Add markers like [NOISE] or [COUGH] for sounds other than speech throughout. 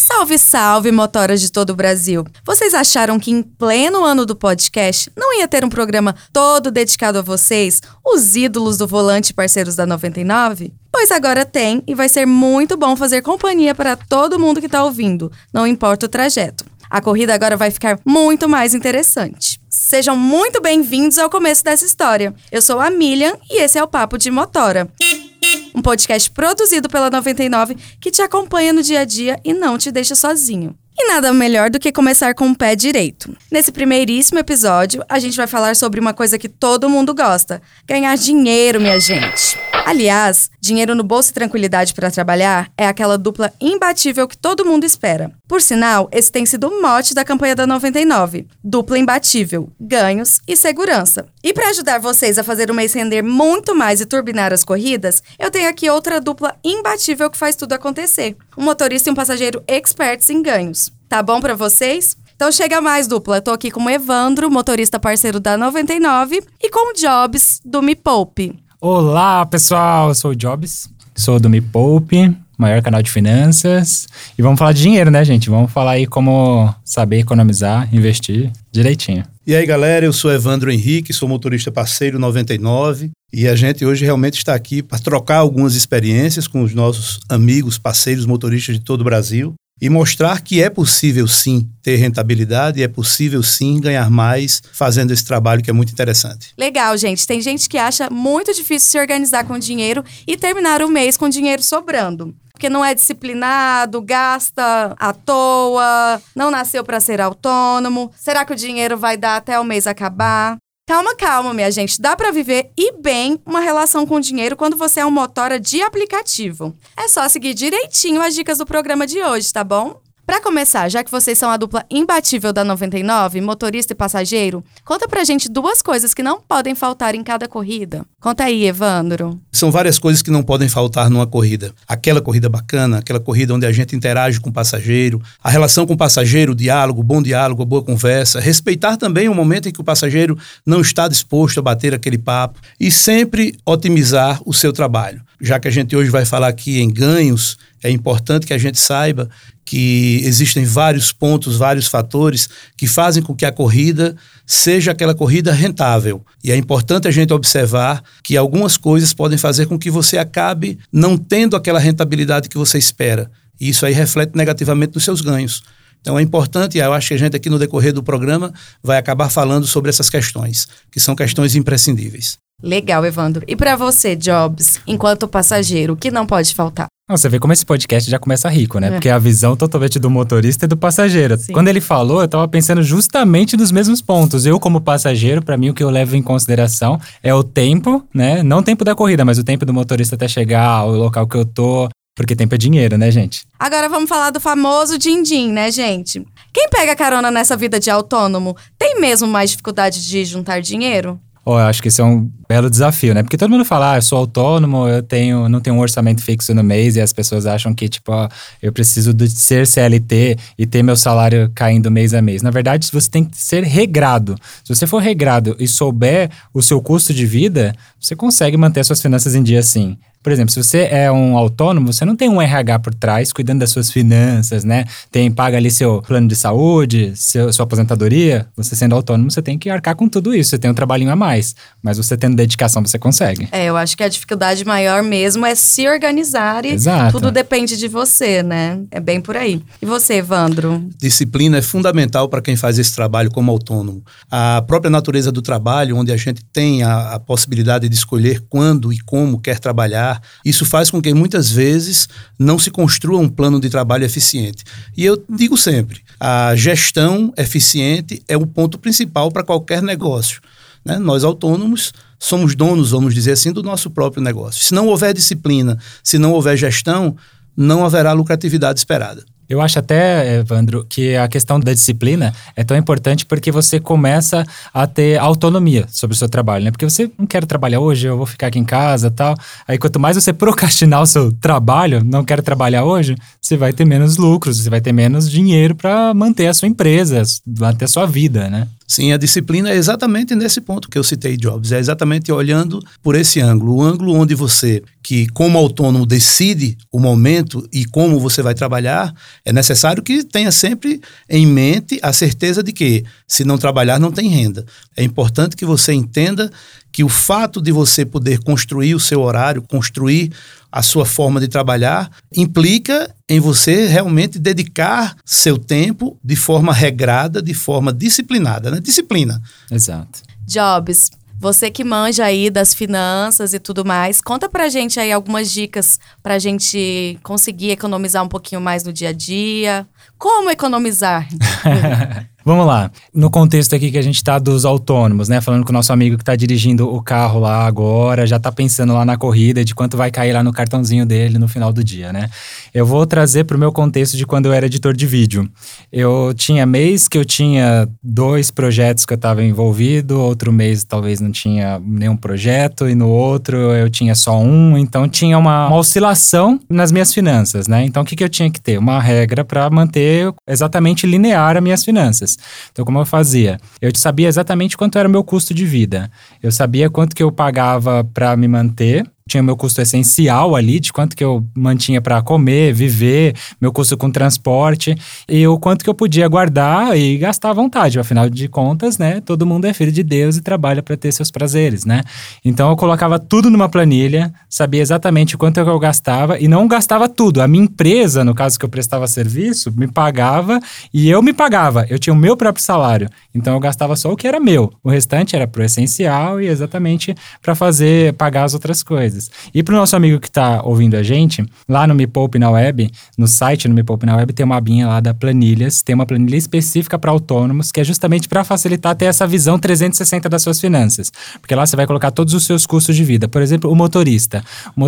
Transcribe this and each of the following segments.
Salve, salve, motoras de todo o Brasil! Vocês acharam que em pleno ano do podcast não ia ter um programa todo dedicado a vocês, os ídolos do volante parceiros da 99? Pois agora tem e vai ser muito bom fazer companhia para todo mundo que está ouvindo, não importa o trajeto. A corrida agora vai ficar muito mais interessante. Sejam muito bem-vindos ao começo dessa história. Eu sou a Milian e esse é o Papo de Motora um podcast produzido pela 99 que te acompanha no dia a dia e não te deixa sozinho. E nada melhor do que começar com o pé direito. Nesse primeiríssimo episódio, a gente vai falar sobre uma coisa que todo mundo gosta: ganhar dinheiro, minha gente. Aliás, dinheiro no bolso e tranquilidade para trabalhar é aquela dupla imbatível que todo mundo espera. Por sinal, esse tem sido o mote da campanha da 99: dupla imbatível, ganhos e segurança. E para ajudar vocês a fazer o mês render muito mais e turbinar as corridas, eu tenho aqui outra dupla imbatível que faz tudo acontecer: um motorista e um passageiro experts em ganhos. Tá bom para vocês? Então chega mais, dupla. Eu tô aqui com o Evandro, motorista parceiro da 99, e com o Jobs, do Me Poupe. Olá, pessoal! Eu sou o Jobs, sou do Me Poupe, maior canal de finanças. E vamos falar de dinheiro, né, gente? Vamos falar aí como saber economizar, investir direitinho. E aí, galera, eu sou Evandro Henrique, sou motorista parceiro 99. E a gente hoje realmente está aqui para trocar algumas experiências com os nossos amigos, parceiros motoristas de todo o Brasil e mostrar que é possível sim ter rentabilidade é possível sim ganhar mais fazendo esse trabalho que é muito interessante. Legal, gente. Tem gente que acha muito difícil se organizar com dinheiro e terminar o mês com dinheiro sobrando. Porque não é disciplinado, gasta à toa, não nasceu para ser autônomo. Será que o dinheiro vai dar até o mês acabar? Calma, calma, minha gente. Dá para viver e bem uma relação com dinheiro quando você é um motora de aplicativo. É só seguir direitinho as dicas do programa de hoje, tá bom? Para começar, já que vocês são a dupla imbatível da 99, motorista e passageiro, conta pra gente duas coisas que não podem faltar em cada corrida. Conta aí, Evandro. São várias coisas que não podem faltar numa corrida. Aquela corrida bacana, aquela corrida onde a gente interage com o passageiro, a relação com o passageiro, o diálogo, bom diálogo, boa conversa, respeitar também o momento em que o passageiro não está disposto a bater aquele papo e sempre otimizar o seu trabalho. Já que a gente hoje vai falar aqui em ganhos, é importante que a gente saiba que existem vários pontos, vários fatores que fazem com que a corrida seja aquela corrida rentável. E é importante a gente observar que algumas coisas podem fazer com que você acabe não tendo aquela rentabilidade que você espera. E isso aí reflete negativamente nos seus ganhos. Então é importante, e eu acho que a gente aqui no decorrer do programa vai acabar falando sobre essas questões, que são questões imprescindíveis. Legal, Evandro. E para você, Jobs, enquanto passageiro, o que não pode faltar? Você vê como esse podcast já começa rico, né? É. Porque a visão totalmente do motorista e do passageiro. Sim. Quando ele falou, eu tava pensando justamente nos mesmos pontos. Eu, como passageiro, para mim, o que eu levo em consideração é o tempo, né? Não o tempo da corrida, mas o tempo do motorista até chegar ao local que eu tô. Porque tempo é dinheiro, né, gente? Agora vamos falar do famoso din-din, né, gente? Quem pega carona nessa vida de autônomo tem mesmo mais dificuldade de juntar dinheiro? Oh, eu acho que isso é um belo desafio, né? Porque todo mundo fala, ah, eu sou autônomo, eu tenho, não tenho um orçamento fixo no mês e as pessoas acham que, tipo, ó, eu preciso de ser CLT e ter meu salário caindo mês a mês. Na verdade, você tem que ser regrado. Se você for regrado e souber o seu custo de vida, você consegue manter suas finanças em dia sim. Por exemplo, se você é um autônomo, você não tem um RH por trás cuidando das suas finanças, né? Tem, paga ali seu plano de saúde, seu, sua aposentadoria. Você sendo autônomo, você tem que arcar com tudo isso. Você tem um trabalhinho a mais. Mas você tendo dedicação, você consegue. É, eu acho que a dificuldade maior mesmo é se organizar e Exato. tudo depende de você, né? É bem por aí. E você, Evandro? Disciplina é fundamental para quem faz esse trabalho como autônomo. A própria natureza do trabalho, onde a gente tem a, a possibilidade de escolher quando e como quer trabalhar, trabalhar. Isso faz com que muitas vezes não se construa um plano de trabalho eficiente. E eu digo sempre: a gestão eficiente é o ponto principal para qualquer negócio. Né? Nós autônomos somos donos, vamos dizer assim, do nosso próprio negócio. Se não houver disciplina, se não houver gestão, não haverá lucratividade esperada. Eu acho até, Evandro, que a questão da disciplina é tão importante porque você começa a ter autonomia sobre o seu trabalho, né? Porque você não quer trabalhar hoje, eu vou ficar aqui em casa tal. Aí quanto mais você [LAUGHS] procrastinar o seu trabalho, não quero trabalhar hoje, você vai ter menos lucros, você vai ter menos dinheiro para manter a sua empresa, manter a sua vida, né? Sim, a disciplina é exatamente nesse ponto que eu citei, Jobs. É exatamente olhando por esse ângulo. O ângulo onde você, que como autônomo, decide o momento e como você vai trabalhar, é necessário que tenha sempre em mente a certeza de que, se não trabalhar, não tem renda. É importante que você entenda que o fato de você poder construir o seu horário, construir a sua forma de trabalhar, implica em você realmente dedicar seu tempo de forma regrada, de forma disciplinada, né? Disciplina. Exato. Jobs, você que manja aí das finanças e tudo mais, conta pra gente aí algumas dicas pra gente conseguir economizar um pouquinho mais no dia a dia. Como economizar? [LAUGHS] Vamos lá. No contexto aqui que a gente está dos autônomos, né? Falando com o nosso amigo que está dirigindo o carro lá agora, já está pensando lá na corrida de quanto vai cair lá no cartãozinho dele no final do dia, né? Eu vou trazer para o meu contexto de quando eu era editor de vídeo. Eu tinha mês que eu tinha dois projetos que eu estava envolvido, outro mês talvez não tinha nenhum projeto, e no outro eu tinha só um, então tinha uma, uma oscilação nas minhas finanças, né? Então o que, que eu tinha que ter? Uma regra para manter exatamente linear as minhas finanças. Então, como eu fazia? Eu sabia exatamente quanto era o meu custo de vida. Eu sabia quanto que eu pagava para me manter tinha meu custo essencial ali, de quanto que eu mantinha para comer, viver, meu custo com transporte, e o quanto que eu podia guardar e gastar à vontade. Afinal de contas, né, todo mundo é filho de Deus e trabalha para ter seus prazeres, né? Então eu colocava tudo numa planilha, sabia exatamente quanto eu gastava e não gastava tudo. A minha empresa, no caso que eu prestava serviço, me pagava e eu me pagava. Eu tinha o meu próprio salário. Então eu gastava só o que era meu. O restante era pro essencial e exatamente para fazer pagar as outras coisas. E para o nosso amigo que está ouvindo a gente, lá no Me Poupe na Web, no site no Me Poupe na Web, tem uma abinha lá da planilhas, tem uma planilha específica para autônomos, que é justamente para facilitar ter essa visão 360 das suas finanças. Porque lá você vai colocar todos os seus custos de vida. Por exemplo, o motorista.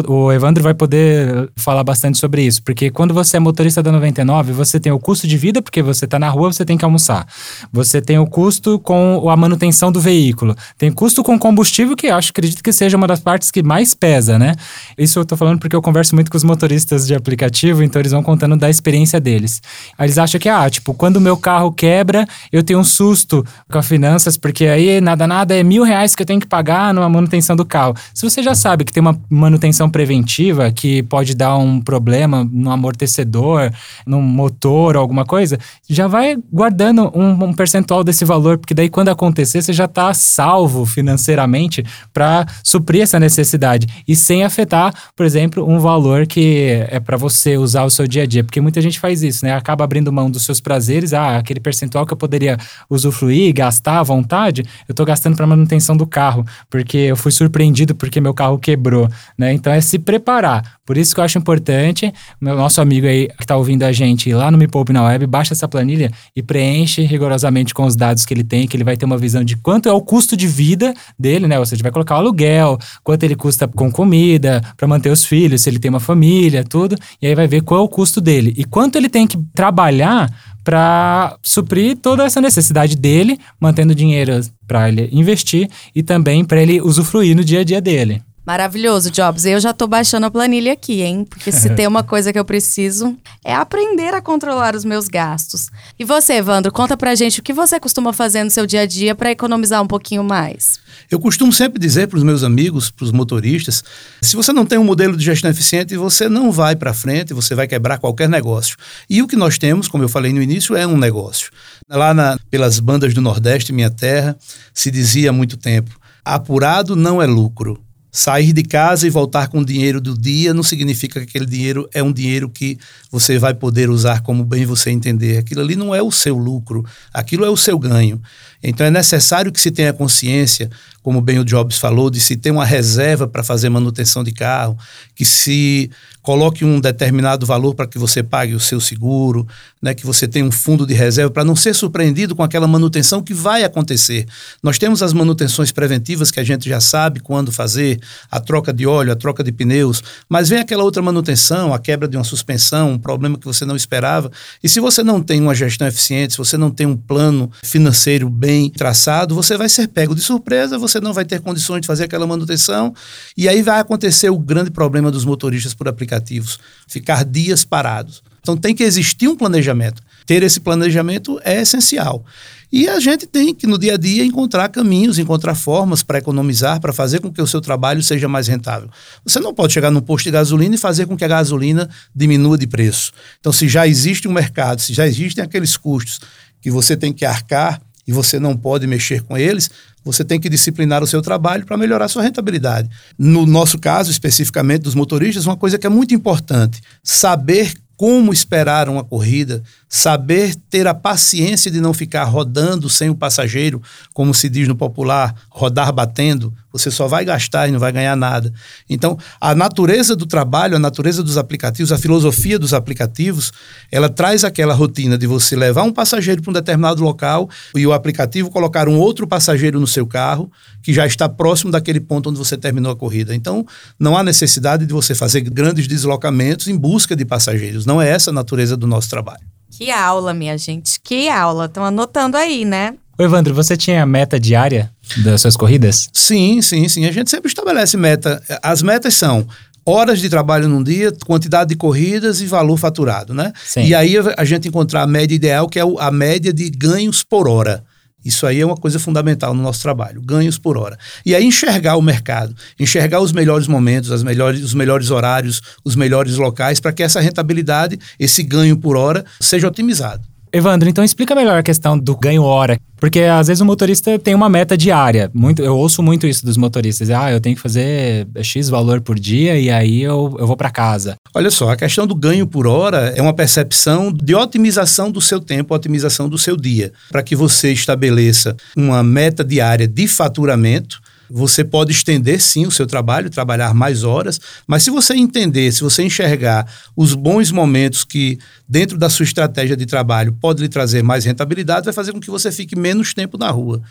O Evandro vai poder falar bastante sobre isso, porque quando você é motorista da 99, você tem o custo de vida, porque você está na rua, você tem que almoçar. Você tem o custo com a manutenção do veículo. Tem custo com combustível, que acho, acredito que seja uma das partes que mais pesa pesa, né? Isso eu tô falando porque eu converso muito com os motoristas de aplicativo, então eles vão contando da experiência deles. Aí eles acham que, ah, tipo, quando o meu carro quebra, eu tenho um susto com as finanças, porque aí nada, nada é mil reais que eu tenho que pagar numa manutenção do carro. Se você já sabe que tem uma manutenção preventiva que pode dar um problema no amortecedor, no motor, alguma coisa, já vai guardando um, um percentual desse valor, porque daí quando acontecer, você já tá salvo financeiramente para suprir essa necessidade e sem afetar, por exemplo, um valor que é para você usar o seu dia a dia. Porque muita gente faz isso, né? Acaba abrindo mão dos seus prazeres, ah, aquele percentual que eu poderia usufruir, gastar à vontade, eu estou gastando para manutenção do carro, porque eu fui surpreendido porque meu carro quebrou, né? Então é se preparar. Por isso que eu acho importante, meu nosso amigo aí que está ouvindo a gente lá no Me Poupe na Web, baixa essa planilha e preenche rigorosamente com os dados que ele tem, que ele vai ter uma visão de quanto é o custo de vida dele, né? Ou seja, vai colocar o aluguel, quanto ele custa com comida, para manter os filhos, se ele tem uma família, tudo, e aí vai ver qual é o custo dele e quanto ele tem que trabalhar para suprir toda essa necessidade dele, mantendo dinheiro para ele investir e também para ele usufruir no dia a dia dele. Maravilhoso, Jobs. Eu já tô baixando a planilha aqui, hein? Porque se tem uma coisa que eu preciso é aprender a controlar os meus gastos. E você, Evandro, conta pra gente o que você costuma fazer no seu dia a dia para economizar um pouquinho mais. Eu costumo sempre dizer para os meus amigos, para os motoristas, se você não tem um modelo de gestão eficiente, você não vai para frente, você vai quebrar qualquer negócio. E o que nós temos, como eu falei no início, é um negócio. Lá na, pelas bandas do Nordeste, minha terra, se dizia há muito tempo: apurado não é lucro Sair de casa e voltar com o dinheiro do dia não significa que aquele dinheiro é um dinheiro que você vai poder usar como bem você entender. Aquilo ali não é o seu lucro, aquilo é o seu ganho. Então é necessário que se tenha consciência, como bem o Jobs falou, de se ter uma reserva para fazer manutenção de carro, que se coloque um determinado valor para que você pague o seu seguro, né, que você tenha um fundo de reserva para não ser surpreendido com aquela manutenção que vai acontecer. Nós temos as manutenções preventivas que a gente já sabe quando fazer, a troca de óleo, a troca de pneus, mas vem aquela outra manutenção, a quebra de uma suspensão, um problema que você não esperava. E se você não tem uma gestão eficiente, se você não tem um plano financeiro bem traçado, você vai ser pego de surpresa, você não vai ter condições de fazer aquela manutenção, e aí vai acontecer o grande problema dos motoristas por aplicativos, ficar dias parados. Então tem que existir um planejamento. Ter esse planejamento é essencial. E a gente tem que, no dia a dia, encontrar caminhos, encontrar formas para economizar, para fazer com que o seu trabalho seja mais rentável. Você não pode chegar num posto de gasolina e fazer com que a gasolina diminua de preço. Então, se já existe um mercado, se já existem aqueles custos que você tem que arcar e você não pode mexer com eles, você tem que disciplinar o seu trabalho para melhorar a sua rentabilidade. No nosso caso, especificamente dos motoristas, uma coisa que é muito importante: saber como esperar uma corrida, saber ter a paciência de não ficar rodando sem o passageiro, como se diz no popular, rodar batendo, você só vai gastar e não vai ganhar nada. Então, a natureza do trabalho, a natureza dos aplicativos, a filosofia dos aplicativos, ela traz aquela rotina de você levar um passageiro para um determinado local e o aplicativo colocar um outro passageiro no seu carro que já está próximo daquele ponto onde você terminou a corrida. Então, não há necessidade de você fazer grandes deslocamentos em busca de passageiros. Não é essa a natureza do nosso trabalho. Que aula, minha gente. Que aula. Estão anotando aí, né? Ô, Evandro, você tinha meta diária das suas corridas? Sim, sim, sim. A gente sempre estabelece meta. As metas são horas de trabalho num dia, quantidade de corridas e valor faturado, né? Sim. E aí a gente encontrar a média ideal, que é a média de ganhos por hora. Isso aí é uma coisa fundamental no nosso trabalho, ganhos por hora. E aí enxergar o mercado, enxergar os melhores momentos, as melhores, os melhores horários, os melhores locais, para que essa rentabilidade, esse ganho por hora, seja otimizado. Evandro, então explica melhor a questão do ganho hora. Porque às vezes o motorista tem uma meta diária. Muito, eu ouço muito isso dos motoristas. Ah, eu tenho que fazer X valor por dia e aí eu, eu vou para casa. Olha só, a questão do ganho por hora é uma percepção de otimização do seu tempo, otimização do seu dia. Para que você estabeleça uma meta diária de faturamento você pode estender sim o seu trabalho, trabalhar mais horas, mas se você entender, se você enxergar os bons momentos que dentro da sua estratégia de trabalho pode lhe trazer mais rentabilidade, vai fazer com que você fique menos tempo na rua.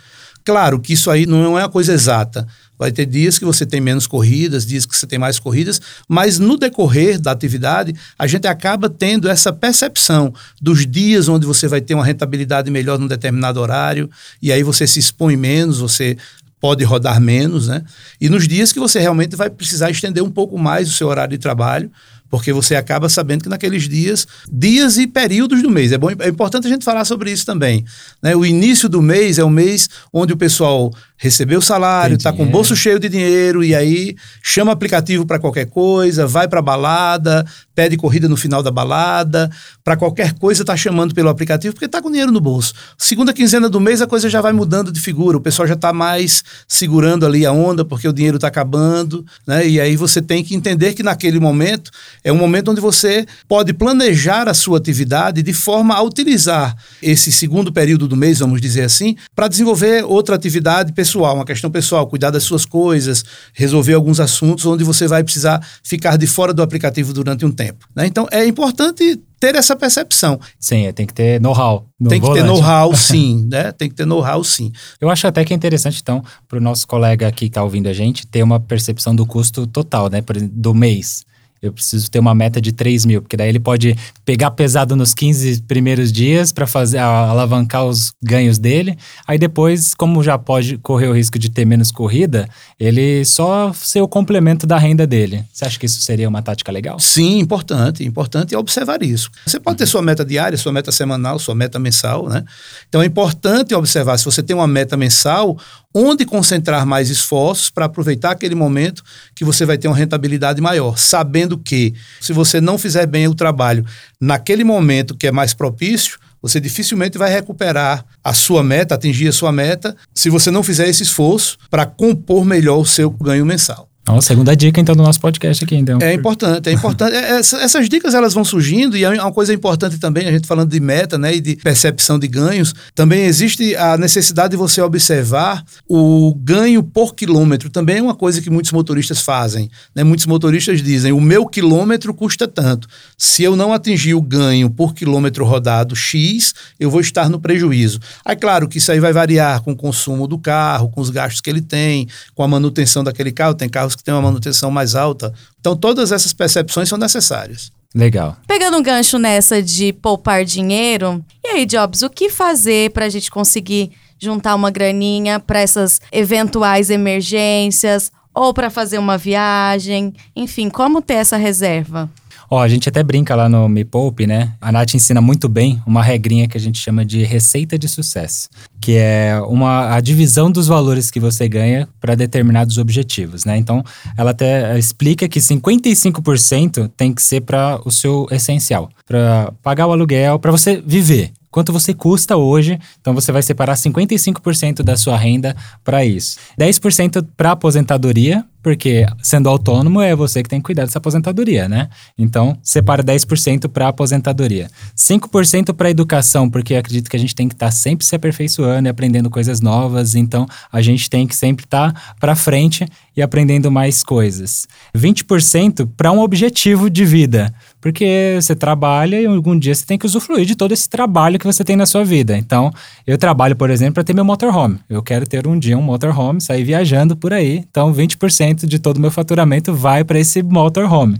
Claro que isso aí não é uma coisa exata. Vai ter dias que você tem menos corridas, dias que você tem mais corridas, mas no decorrer da atividade, a gente acaba tendo essa percepção dos dias onde você vai ter uma rentabilidade melhor num determinado horário, e aí você se expõe menos, você pode rodar menos, né? E nos dias que você realmente vai precisar estender um pouco mais o seu horário de trabalho, porque você acaba sabendo que naqueles dias, dias e períodos do mês, é, bom, é importante a gente falar sobre isso também. Né? O início do mês é o mês onde o pessoal recebeu o salário, está com o bolso cheio de dinheiro e aí chama aplicativo para qualquer coisa, vai para balada, pede corrida no final da balada, para qualquer coisa está chamando pelo aplicativo porque está com dinheiro no bolso. Segunda quinzena do mês a coisa já vai mudando de figura, o pessoal já está mais segurando ali a onda porque o dinheiro está acabando, né? E aí você tem que entender que naquele momento é um momento onde você pode planejar a sua atividade de forma a utilizar esse segundo período do mês, vamos dizer assim, para desenvolver outra atividade pessoal pessoal, uma questão pessoal, cuidar das suas coisas, resolver alguns assuntos onde você vai precisar ficar de fora do aplicativo durante um tempo. Né? Então é importante ter essa percepção. Sim, tem que ter know-how. tem que ter know-how, [LAUGHS] sim, né? Tem que ter know-how, sim. Eu acho até que é interessante, então, para o nosso colega aqui que está ouvindo a gente, ter uma percepção do custo total, né? Por exemplo, do mês eu preciso ter uma meta de 3 mil, porque daí ele pode pegar pesado nos 15 primeiros dias para fazer alavancar os ganhos dele. Aí depois, como já pode correr o risco de ter menos corrida, ele só ser o complemento da renda dele. Você acha que isso seria uma tática legal? Sim, importante. Importante é observar isso. Você pode ter sua meta diária, sua meta semanal, sua meta mensal, né? Então é importante observar se você tem uma meta mensal, onde concentrar mais esforços para aproveitar aquele momento que você vai ter uma rentabilidade maior, sabendo que se você não fizer bem o trabalho naquele momento que é mais propício, você dificilmente vai recuperar a sua meta, atingir a sua meta, se você não fizer esse esforço para compor melhor o seu ganho mensal. Então, segunda dica, então, do nosso podcast aqui, então. É importante, é importante. É, essas dicas, elas vão surgindo e é uma coisa importante também, a gente falando de meta, né, e de percepção de ganhos, também existe a necessidade de você observar o ganho por quilômetro. Também é uma coisa que muitos motoristas fazem, né? Muitos motoristas dizem, o meu quilômetro custa tanto. Se eu não atingir o ganho por quilômetro rodado X, eu vou estar no prejuízo. Aí, claro que isso aí vai variar com o consumo do carro, com os gastos que ele tem, com a manutenção daquele carro. Tem carros que têm uma manutenção mais alta. Então, todas essas percepções são necessárias. Legal. Pegando um gancho nessa de poupar dinheiro, e aí, Jobs, o que fazer para a gente conseguir juntar uma graninha para essas eventuais emergências ou para fazer uma viagem? Enfim, como ter essa reserva? Ó, a gente até brinca lá no Me Poupe, né? A Nath ensina muito bem uma regrinha que a gente chama de receita de sucesso, que é uma, a divisão dos valores que você ganha para determinados objetivos, né? Então, ela até explica que 55% tem que ser para o seu essencial, para pagar o aluguel, para você viver quanto você custa hoje. Então você vai separar 55% da sua renda para isso. 10% para aposentadoria, porque sendo autônomo é você que tem que cuidar dessa aposentadoria, né? Então, separa 10% para aposentadoria. 5% para educação, porque acredito que a gente tem que estar tá sempre se aperfeiçoando e aprendendo coisas novas, então a gente tem que sempre estar tá para frente e aprendendo mais coisas. 20% para um objetivo de vida, porque você trabalha e algum dia você tem que usufruir de todo esse trabalho que você tem na sua vida. Então, eu trabalho, por exemplo, para ter meu motorhome. Eu quero ter um dia um motorhome, sair viajando por aí. Então, 20% 10% de todo o meu faturamento vai para esse motorhome.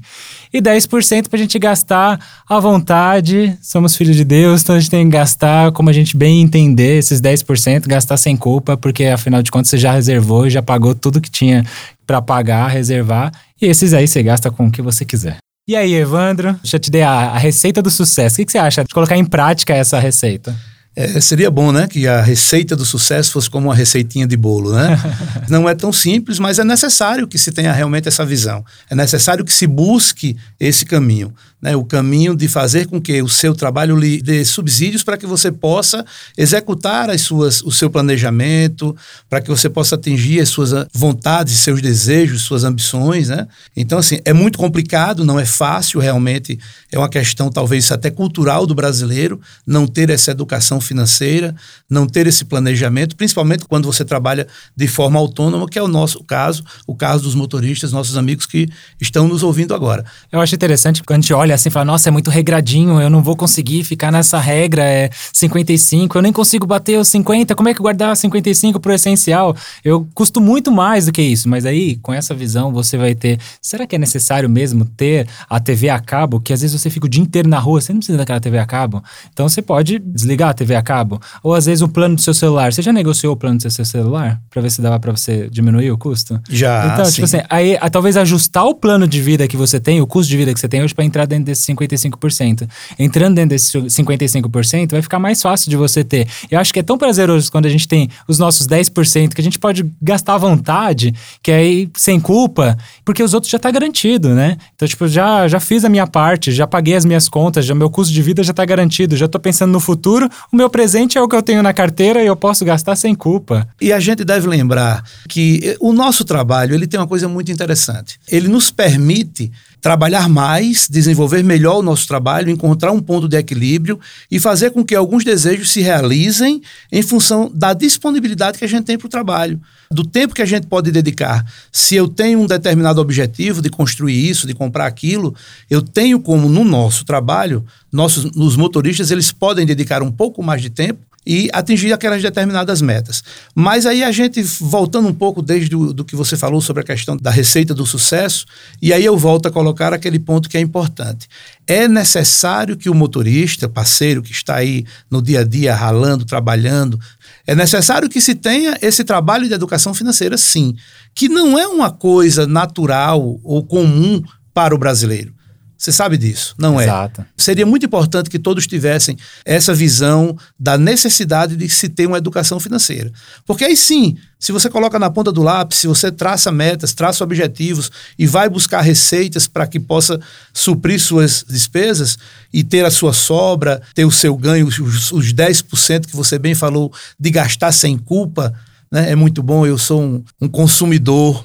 E 10% para a gente gastar à vontade. Somos filhos de Deus, então a gente tem que gastar como a gente bem entender esses 10%, gastar sem culpa, porque afinal de contas você já reservou, já pagou tudo que tinha para pagar, reservar. E esses aí você gasta com o que você quiser. E aí, Evandro, deixa eu te dar a, a receita do sucesso. O que, que você acha de colocar em prática essa receita? É, seria bom, né, que a receita do sucesso fosse como uma receitinha de bolo, né? [LAUGHS] Não é tão simples, mas é necessário que se tenha realmente essa visão. É necessário que se busque esse caminho né, o caminho de fazer com que o seu trabalho lhe dê subsídios para que você possa executar as suas, o seu planejamento, para que você possa atingir as suas vontades, seus desejos, suas ambições. Né? Então, assim, é muito complicado, não é fácil realmente, é uma questão talvez até cultural do brasileiro não ter essa educação financeira, não ter esse planejamento, principalmente quando você trabalha de forma autônoma, que é o nosso caso, o caso dos motoristas, nossos amigos que estão nos ouvindo agora. Eu acho interessante quando a gente olha olha assim e fala: nossa, é muito regradinho, eu não vou conseguir ficar nessa regra, é 55, eu nem consigo bater os 50, como é que guardar 55 pro essencial? Eu custo muito mais do que isso. Mas aí, com essa visão, você vai ter. Será que é necessário mesmo ter a TV a cabo? Que às vezes você fica o dia inteiro na rua, você não precisa daquela TV a cabo. Então você pode desligar a TV a cabo. Ou às vezes o plano do seu celular. Você já negociou o plano do seu celular? Pra ver se dava pra você diminuir o custo? Já. Então, sim. tipo assim, aí talvez ajustar o plano de vida que você tem, o custo de vida que você tem hoje, pra entrar dentro dentro desse 55%. Entrando dentro desse 55%, vai ficar mais fácil de você ter. Eu acho que é tão prazeroso quando a gente tem os nossos 10% que a gente pode gastar à vontade, que aí sem culpa, porque os outros já tá garantido, né? Então, tipo, já, já fiz a minha parte, já paguei as minhas contas, já meu custo de vida já tá garantido, já tô pensando no futuro, o meu presente é o que eu tenho na carteira e eu posso gastar sem culpa. E a gente deve lembrar que o nosso trabalho, ele tem uma coisa muito interessante. Ele nos permite trabalhar mais, desenvolver melhor o nosso trabalho, encontrar um ponto de equilíbrio e fazer com que alguns desejos se realizem em função da disponibilidade que a gente tem para o trabalho, do tempo que a gente pode dedicar. Se eu tenho um determinado objetivo de construir isso, de comprar aquilo, eu tenho como no nosso trabalho, nossos os motoristas eles podem dedicar um pouco mais de tempo e atingir aquelas determinadas metas. Mas aí a gente, voltando um pouco desde o, do que você falou sobre a questão da receita do sucesso, e aí eu volto a colocar aquele ponto que é importante. É necessário que o motorista, parceiro que está aí no dia a dia ralando, trabalhando, é necessário que se tenha esse trabalho de educação financeira, sim, que não é uma coisa natural ou comum para o brasileiro. Você sabe disso, não é? Exato. é? Seria muito importante que todos tivessem essa visão da necessidade de se ter uma educação financeira. Porque aí sim, se você coloca na ponta do lápis, se você traça metas, traça objetivos e vai buscar receitas para que possa suprir suas despesas e ter a sua sobra, ter o seu ganho, os, os 10% que você bem falou, de gastar sem culpa, né? é muito bom. Eu sou um, um consumidor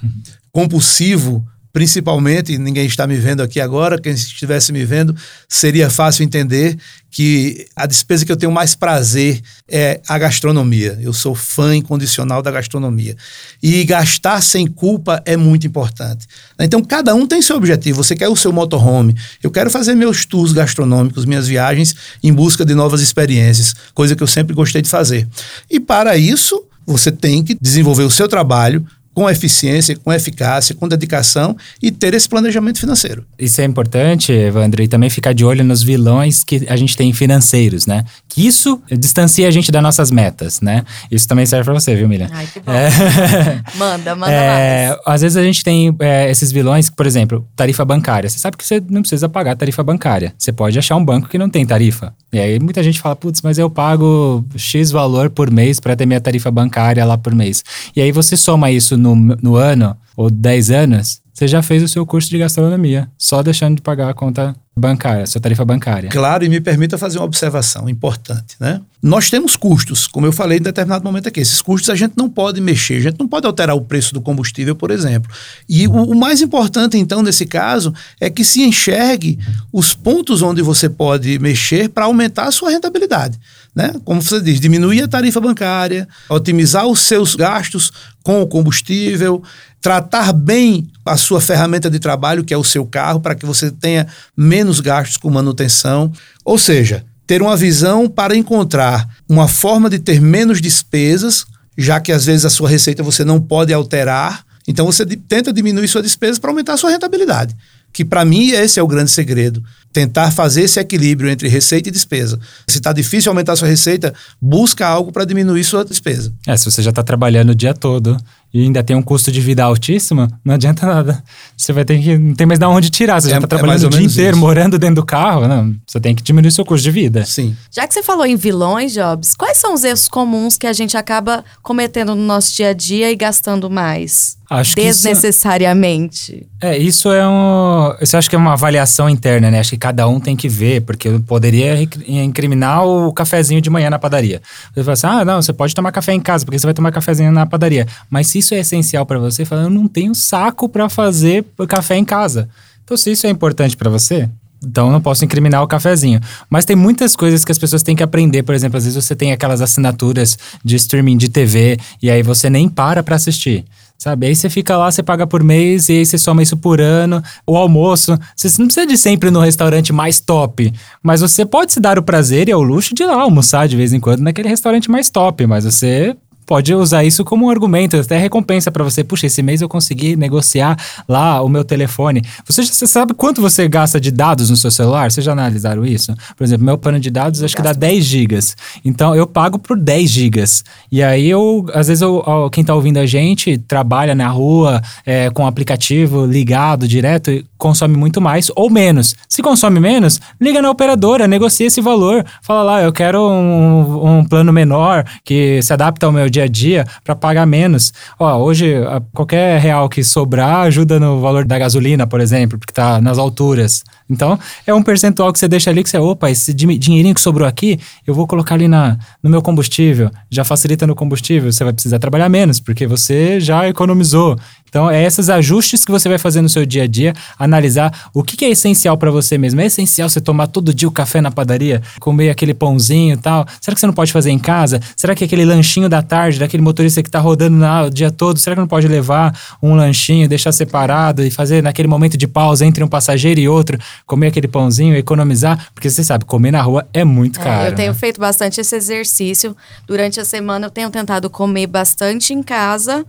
compulsivo principalmente, ninguém está me vendo aqui agora, quem estivesse me vendo, seria fácil entender que a despesa que eu tenho mais prazer é a gastronomia. Eu sou fã incondicional da gastronomia. E gastar sem culpa é muito importante. Então, cada um tem seu objetivo. Você quer o seu motorhome. Eu quero fazer meus tours gastronômicos, minhas viagens em busca de novas experiências, coisa que eu sempre gostei de fazer. E para isso, você tem que desenvolver o seu trabalho, com eficiência, com eficácia, com dedicação e ter esse planejamento financeiro. Isso é importante, Evandro, e também ficar de olho nos vilões que a gente tem financeiros, né? Que isso distancia a gente das nossas metas, né? Isso também serve para você, viu, Miriam? Ai, que bom. É... [LAUGHS] manda, manda é, mais. Às vezes a gente tem é, esses vilões, por exemplo, tarifa bancária. Você sabe que você não precisa pagar tarifa bancária. Você pode achar um banco que não tem tarifa. E aí muita gente fala, putz, mas eu pago X valor por mês para ter minha tarifa bancária lá por mês. E aí você soma isso no, no ano, ou 10 anos, você já fez o seu curso de gastronomia, só deixando de pagar a conta bancária, sua tarifa bancária. Claro, e me permita fazer uma observação importante, né? Nós temos custos, como eu falei em determinado momento aqui. Esses custos a gente não pode mexer, a gente não pode alterar o preço do combustível, por exemplo. E o, o mais importante, então, nesse caso, é que se enxergue os pontos onde você pode mexer para aumentar a sua rentabilidade. Né? Como você diz, diminuir a tarifa bancária, otimizar os seus gastos com o combustível, tratar bem a sua ferramenta de trabalho, que é o seu carro, para que você tenha menos gastos com manutenção. Ou seja, ter uma visão para encontrar uma forma de ter menos despesas, já que às vezes a sua receita você não pode alterar. Então você tenta diminuir sua despesa para aumentar a sua rentabilidade. Que para mim esse é o grande segredo tentar fazer esse equilíbrio entre receita e despesa. Se está difícil aumentar sua receita, busca algo para diminuir sua despesa. É, se você já está trabalhando o dia todo e ainda tem um custo de vida altíssimo, não adianta nada. Você vai ter que. Não tem mais de onde tirar. Você é, já está é trabalhando é o dia inteiro, isso. morando dentro do carro. Não, você tem que diminuir seu custo de vida. Sim. Já que você falou em vilões, Jobs, quais são os erros comuns que a gente acaba cometendo no nosso dia a dia e gastando mais? Acho desnecessariamente. Que isso, é, isso é um. Isso acho que é uma avaliação interna, né? Acho que cada um tem que ver, porque eu poderia incriminar o cafezinho de manhã na padaria. Você fala assim: ah, não, você pode tomar café em casa, porque você vai tomar cafezinho na padaria. Mas se isso é essencial para você, fala, eu não tenho saco para fazer café em casa. Então, se isso é importante para você, então não posso incriminar o cafezinho. Mas tem muitas coisas que as pessoas têm que aprender. Por exemplo, às vezes você tem aquelas assinaturas de streaming de TV e aí você nem para para assistir. Sabe? Aí você fica lá, você paga por mês e aí você soma isso por ano. O almoço, você não precisa de sempre no restaurante mais top, mas você pode se dar o prazer e o luxo de ir lá almoçar de vez em quando naquele restaurante mais top, mas você pode usar isso como um argumento, até recompensa para você. Puxa, esse mês eu consegui negociar lá o meu telefone. Você, você sabe quanto você gasta de dados no seu celular? Vocês já analisaram isso? Por exemplo, meu plano de dados acho que dá 10 gigas. Então eu pago por 10 gigas. E aí eu, às vezes, eu, quem está ouvindo a gente trabalha na rua é, com o aplicativo ligado direto e consome muito mais ou menos. Se consome menos, liga na operadora, negocia esse valor. Fala lá, eu quero um, um plano menor que se adapta ao meu dia a dia para pagar menos. Ó, hoje, qualquer real que sobrar ajuda no valor da gasolina, por exemplo, porque está nas alturas. Então, é um percentual que você deixa ali que você, opa, esse dinheirinho que sobrou aqui, eu vou colocar ali na, no meu combustível. Já facilita no combustível, você vai precisar trabalhar menos, porque você já economizou. Então, é esses ajustes que você vai fazer no seu dia a dia, analisar o que, que é essencial para você mesmo. É essencial você tomar todo dia o café na padaria, comer aquele pãozinho e tal. Será que você não pode fazer em casa? Será que aquele lanchinho da tarde, daquele motorista que está rodando o dia todo, será que não pode levar um lanchinho, deixar separado e fazer naquele momento de pausa entre um passageiro e outro, comer aquele pãozinho, economizar? Porque você sabe, comer na rua é muito caro. É, eu tenho né? feito bastante esse exercício. Durante a semana eu tenho tentado comer bastante em casa,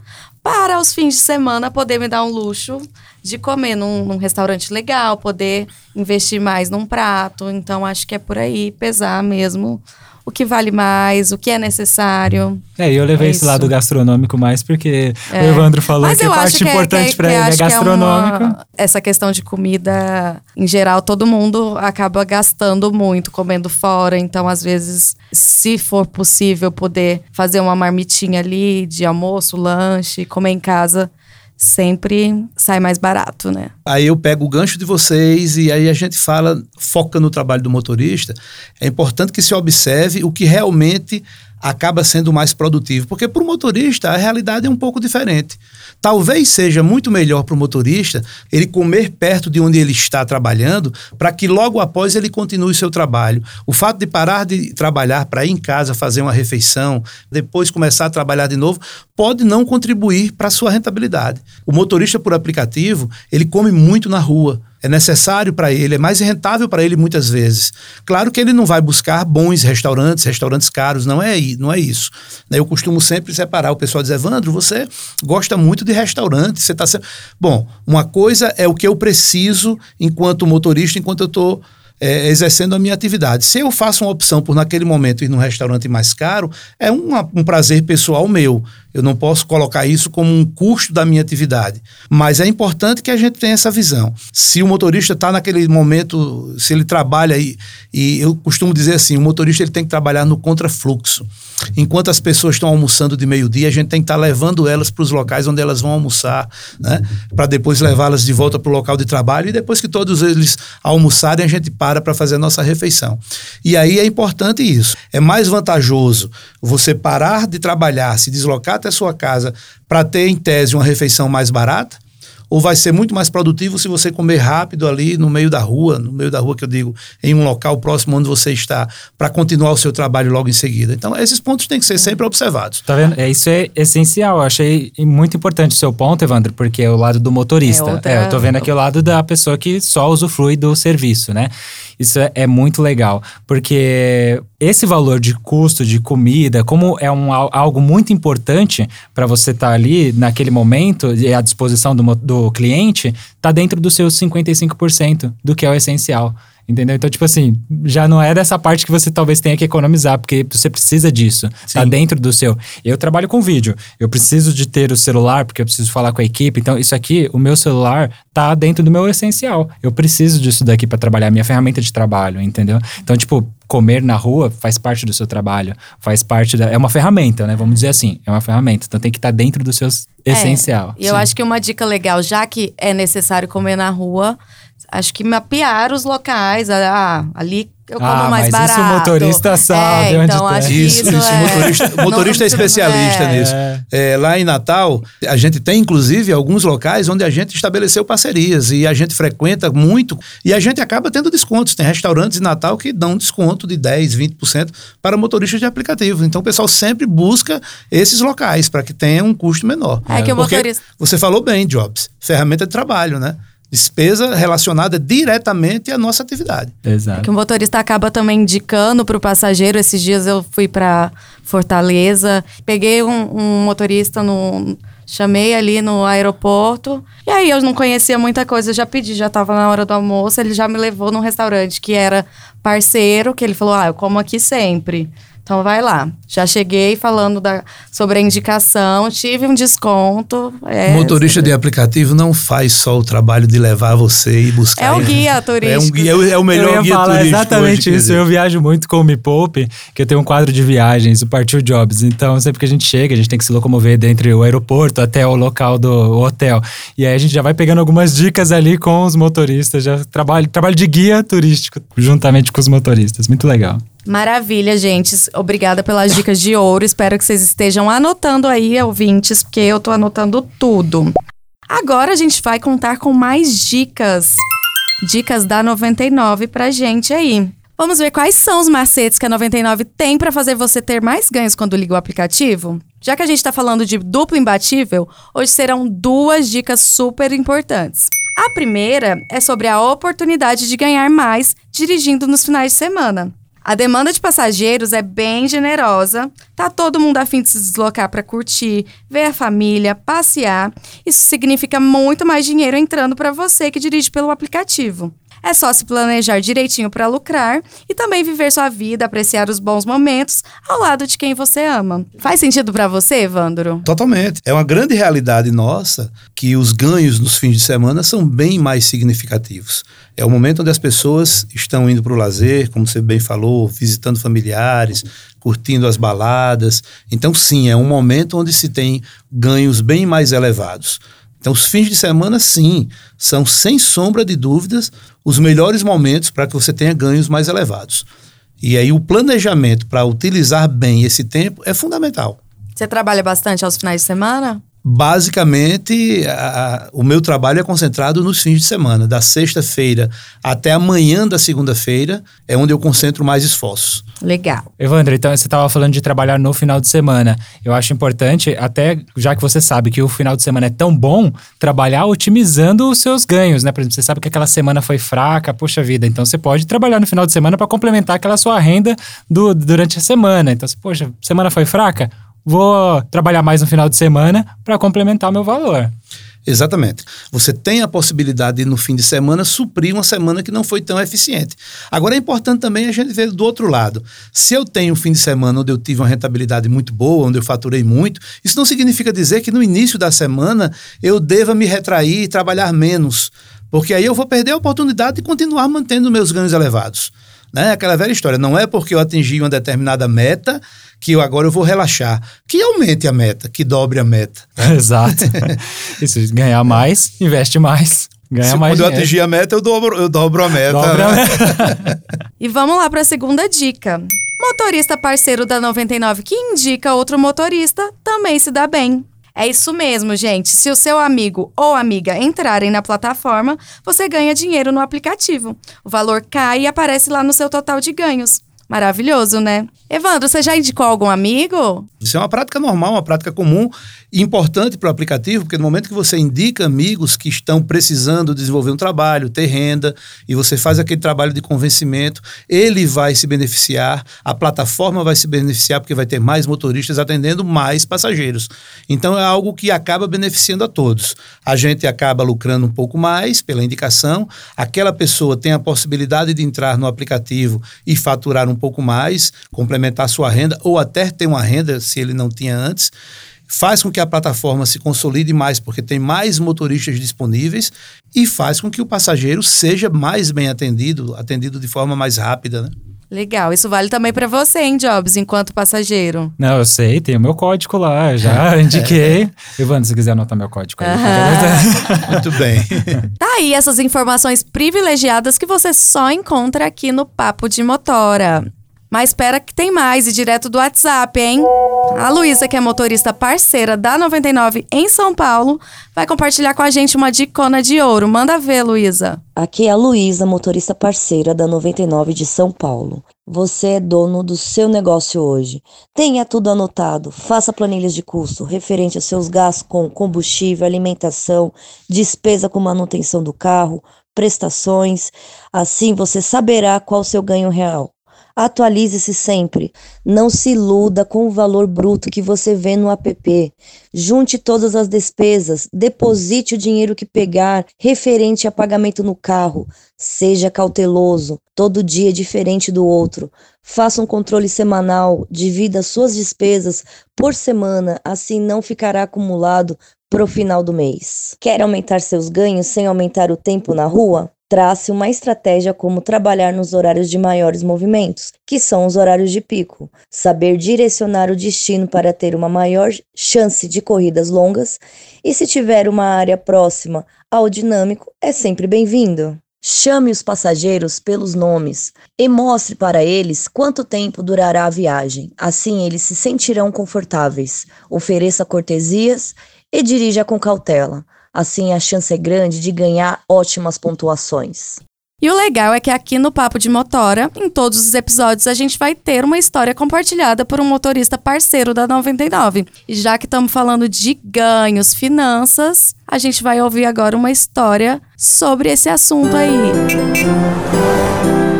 para aos fins de semana poder me dar um luxo de comer num, num, restaurante legal, poder investir mais num prato. Então, acho que é por aí, pesar mesmo o que vale mais, o que é necessário. É, eu levei é esse lado gastronômico mais porque é. o Evandro falou Mas que a parte que é, importante é, para ele é gastronômico. Uma, essa questão de comida, em geral, todo mundo acaba gastando muito, comendo fora. Então, às vezes, se for possível, poder fazer uma marmitinha ali de almoço, lanche, comer em casa sempre sai mais barato, né? Aí eu pego o gancho de vocês e aí a gente fala, foca no trabalho do motorista. É importante que se observe o que realmente acaba sendo mais produtivo, porque para o motorista a realidade é um pouco diferente. Talvez seja muito melhor para o motorista ele comer perto de onde ele está trabalhando, para que logo após ele continue seu trabalho. O fato de parar de trabalhar para ir em casa fazer uma refeição, depois começar a trabalhar de novo, pode não contribuir para a sua rentabilidade. O motorista por aplicativo, ele come muito na rua é necessário para ele, é mais rentável para ele muitas vezes. Claro que ele não vai buscar bons restaurantes, restaurantes caros, não é, não é isso. Né? Eu costumo sempre separar o pessoal dizer, Evandro, você gosta muito de restaurante, você está. Bom, uma coisa é o que eu preciso enquanto motorista, enquanto eu estou é, exercendo a minha atividade. Se eu faço uma opção por naquele momento ir num restaurante mais caro, é um prazer pessoal meu. Eu não posso colocar isso como um custo da minha atividade. Mas é importante que a gente tenha essa visão. Se o motorista está naquele momento, se ele trabalha e, e eu costumo dizer assim, o motorista ele tem que trabalhar no contrafluxo. Enquanto as pessoas estão almoçando de meio-dia, a gente tem que estar tá levando elas para os locais onde elas vão almoçar, né? Para depois levá-las de volta para o local de trabalho e depois que todos eles almoçarem, a gente para para fazer a nossa refeição. E aí é importante isso. É mais vantajoso você parar de trabalhar, se deslocar até a sua casa para ter, em tese, uma refeição mais barata? Ou vai ser muito mais produtivo se você comer rápido ali no meio da rua, no meio da rua que eu digo, em um local próximo onde você está, para continuar o seu trabalho logo em seguida. Então, esses pontos têm que ser sempre observados. Tá vendo? É, isso é essencial. Eu achei muito importante o seu ponto, Evandro, porque é o lado do motorista. É, outra... é eu tô vendo aqui o lado da pessoa que só usufrui do serviço, né? Isso é, é muito legal, porque esse valor de custo de comida, como é um, algo muito importante para você estar tá ali naquele momento e à disposição do, do cliente, está dentro dos seus 55% do que é o essencial. Entendeu? Então, tipo assim, já não é dessa parte que você talvez tenha que economizar, porque você precisa disso. Tá Sim. Tá dentro do seu. Eu trabalho com vídeo. Eu preciso de ter o celular, porque eu preciso falar com a equipe. Então, isso aqui, o meu celular, tá dentro do meu essencial. Eu preciso disso daqui para trabalhar, minha ferramenta de trabalho, entendeu? Então, tipo, comer na rua faz parte do seu trabalho, faz parte da. É uma ferramenta, né? Vamos dizer assim, é uma ferramenta. Então tem que estar tá dentro do seu é, essencial. E eu acho que uma dica legal, já que é necessário comer na rua, acho que mapear os locais. Ah, ali eu como ah, mais mas barato. Isso o motorista sabe. É, então, acho isso, isso, isso é... motorista, motorista é especialista é. nisso. É, lá em Natal, a gente tem inclusive alguns locais onde a gente estabeleceu parcerias e a gente frequenta muito e a gente acaba tendo descontos. Tem restaurantes em Natal que dão desconto de 10, 20% para motoristas de aplicativo. Então o pessoal sempre busca esses locais para que tenha um custo menor. É que o motorista. Você falou bem, Jobs. Ferramenta de trabalho, né? Despesa relacionada diretamente à nossa atividade. Exato. É que o motorista acaba também indicando para o passageiro. Esses dias eu fui para Fortaleza, peguei um, um, motorista no. Chamei ali no aeroporto. E aí eu não conhecia muita coisa, eu já pedi, já estava na hora do almoço, ele já me levou num restaurante que era parceiro, que ele falou: Ah, eu como aqui sempre. Então vai lá. Já cheguei falando da, sobre a indicação, tive um desconto. É, motorista de aplicativo não faz só o trabalho de levar você e buscar. É o guia turístico. [LAUGHS] É, um guia, é o melhor guia falar turístico. Exatamente hoje, isso. Eu viajo muito com o Me Poupe, que eu tenho um quadro de viagens, o Partiu Jobs. Então, sempre que a gente chega, a gente tem que se locomover dentre o aeroporto até o local do hotel. E aí a gente já vai pegando algumas dicas ali com os motoristas. Já trabalho, trabalho de guia turístico juntamente com os motoristas. Muito legal. Maravilha, gente. Obrigada pelas dicas de ouro. Espero que vocês estejam anotando aí, ouvintes, porque eu tô anotando tudo. Agora a gente vai contar com mais dicas. Dicas da 99 pra gente aí. Vamos ver quais são os macetes que a 99 tem para fazer você ter mais ganhos quando liga o aplicativo? Já que a gente está falando de duplo imbatível, hoje serão duas dicas super importantes. A primeira é sobre a oportunidade de ganhar mais dirigindo nos finais de semana. A demanda de passageiros é bem generosa. Tá todo mundo afim de se deslocar para curtir, ver a família, passear. Isso significa muito mais dinheiro entrando para você que dirige pelo aplicativo. É só se planejar direitinho para lucrar e também viver sua vida, apreciar os bons momentos ao lado de quem você ama. Faz sentido para você, Evandro? Totalmente. É uma grande realidade nossa que os ganhos nos fins de semana são bem mais significativos. É o momento onde as pessoas estão indo para o lazer, como você bem falou, visitando familiares, curtindo as baladas. Então, sim, é um momento onde se tem ganhos bem mais elevados. Então, os fins de semana, sim, são sem sombra de dúvidas os melhores momentos para que você tenha ganhos mais elevados. E aí, o planejamento para utilizar bem esse tempo é fundamental. Você trabalha bastante aos finais de semana? Basicamente, a, o meu trabalho é concentrado nos fins de semana. Da sexta-feira até amanhã da segunda-feira é onde eu concentro mais esforços. Legal. Evandro, então você estava falando de trabalhar no final de semana. Eu acho importante, até já que você sabe que o final de semana é tão bom, trabalhar otimizando os seus ganhos, né? Por exemplo, você sabe que aquela semana foi fraca, poxa vida, então você pode trabalhar no final de semana para complementar aquela sua renda do, durante a semana. Então, poxa, semana foi fraca? Vou trabalhar mais no final de semana para complementar meu valor. Exatamente. Você tem a possibilidade de, no fim de semana, suprir uma semana que não foi tão eficiente. Agora, é importante também a gente ver do outro lado. Se eu tenho um fim de semana onde eu tive uma rentabilidade muito boa, onde eu faturei muito, isso não significa dizer que no início da semana eu deva me retrair e trabalhar menos. Porque aí eu vou perder a oportunidade de continuar mantendo meus ganhos elevados. Né? Aquela velha história. Não é porque eu atingi uma determinada meta que eu agora eu vou relaxar. Que aumente a meta, que dobre a meta. [LAUGHS] Exato. [LAUGHS] Isso, ganhar mais, investe mais. Ganha Se mais quando dinheiro. eu atingir a meta, eu dobro, eu dobro a meta. Dobra a né? meta. [LAUGHS] E vamos lá para a segunda dica. Motorista parceiro da 99 que indica outro motorista também se dá bem. É isso mesmo, gente. Se o seu amigo ou amiga entrarem na plataforma, você ganha dinheiro no aplicativo. O valor cai e aparece lá no seu total de ganhos. Maravilhoso, né? Evandro, você já indicou algum amigo? Isso é uma prática normal, uma prática comum e importante para o aplicativo, porque no momento que você indica amigos que estão precisando desenvolver um trabalho, ter renda, e você faz aquele trabalho de convencimento, ele vai se beneficiar, a plataforma vai se beneficiar, porque vai ter mais motoristas atendendo mais passageiros. Então é algo que acaba beneficiando a todos. A gente acaba lucrando um pouco mais pela indicação, aquela pessoa tem a possibilidade de entrar no aplicativo e faturar um pouco mais, complementar sua renda, ou até ter uma renda se ele não tinha antes faz com que a plataforma se consolide mais, porque tem mais motoristas disponíveis e faz com que o passageiro seja mais bem atendido, atendido de forma mais rápida, né? Legal, isso vale também para você, hein, Jobs, enquanto passageiro. Não, eu sei, tem o meu código lá, já [LAUGHS] [LAUGHS] indiquei. Evandro, se quiser anotar meu código aí. [LAUGHS] Muito bem. Tá aí essas informações privilegiadas que você só encontra aqui no Papo de Motora. Mas espera que tem mais e direto do WhatsApp, hein? A Luísa, que é motorista parceira da 99 em São Paulo, vai compartilhar com a gente uma dicona de ouro. Manda ver, Luísa. Aqui é a Luísa, motorista parceira da 99 de São Paulo. Você é dono do seu negócio hoje. Tenha tudo anotado. Faça planilhas de custo referente aos seus gastos com combustível, alimentação, despesa com manutenção do carro, prestações. Assim você saberá qual o seu ganho real. Atualize-se sempre. Não se iluda com o valor bruto que você vê no app. Junte todas as despesas, deposite o dinheiro que pegar referente a pagamento no carro. Seja cauteloso. Todo dia é diferente do outro. Faça um controle semanal, divida suas despesas por semana, assim não ficará acumulado para o final do mês. Quer aumentar seus ganhos sem aumentar o tempo na rua? Trace uma estratégia como trabalhar nos horários de maiores movimentos, que são os horários de pico. Saber direcionar o destino para ter uma maior chance de corridas longas e, se tiver uma área próxima ao dinâmico, é sempre bem-vindo. Chame os passageiros pelos nomes e mostre para eles quanto tempo durará a viagem. Assim eles se sentirão confortáveis. Ofereça cortesias e dirija com cautela. Assim, a chance é grande de ganhar ótimas pontuações. E o legal é que aqui no Papo de Motora, em todos os episódios, a gente vai ter uma história compartilhada por um motorista parceiro da 99. E já que estamos falando de ganhos, finanças, a gente vai ouvir agora uma história sobre esse assunto aí.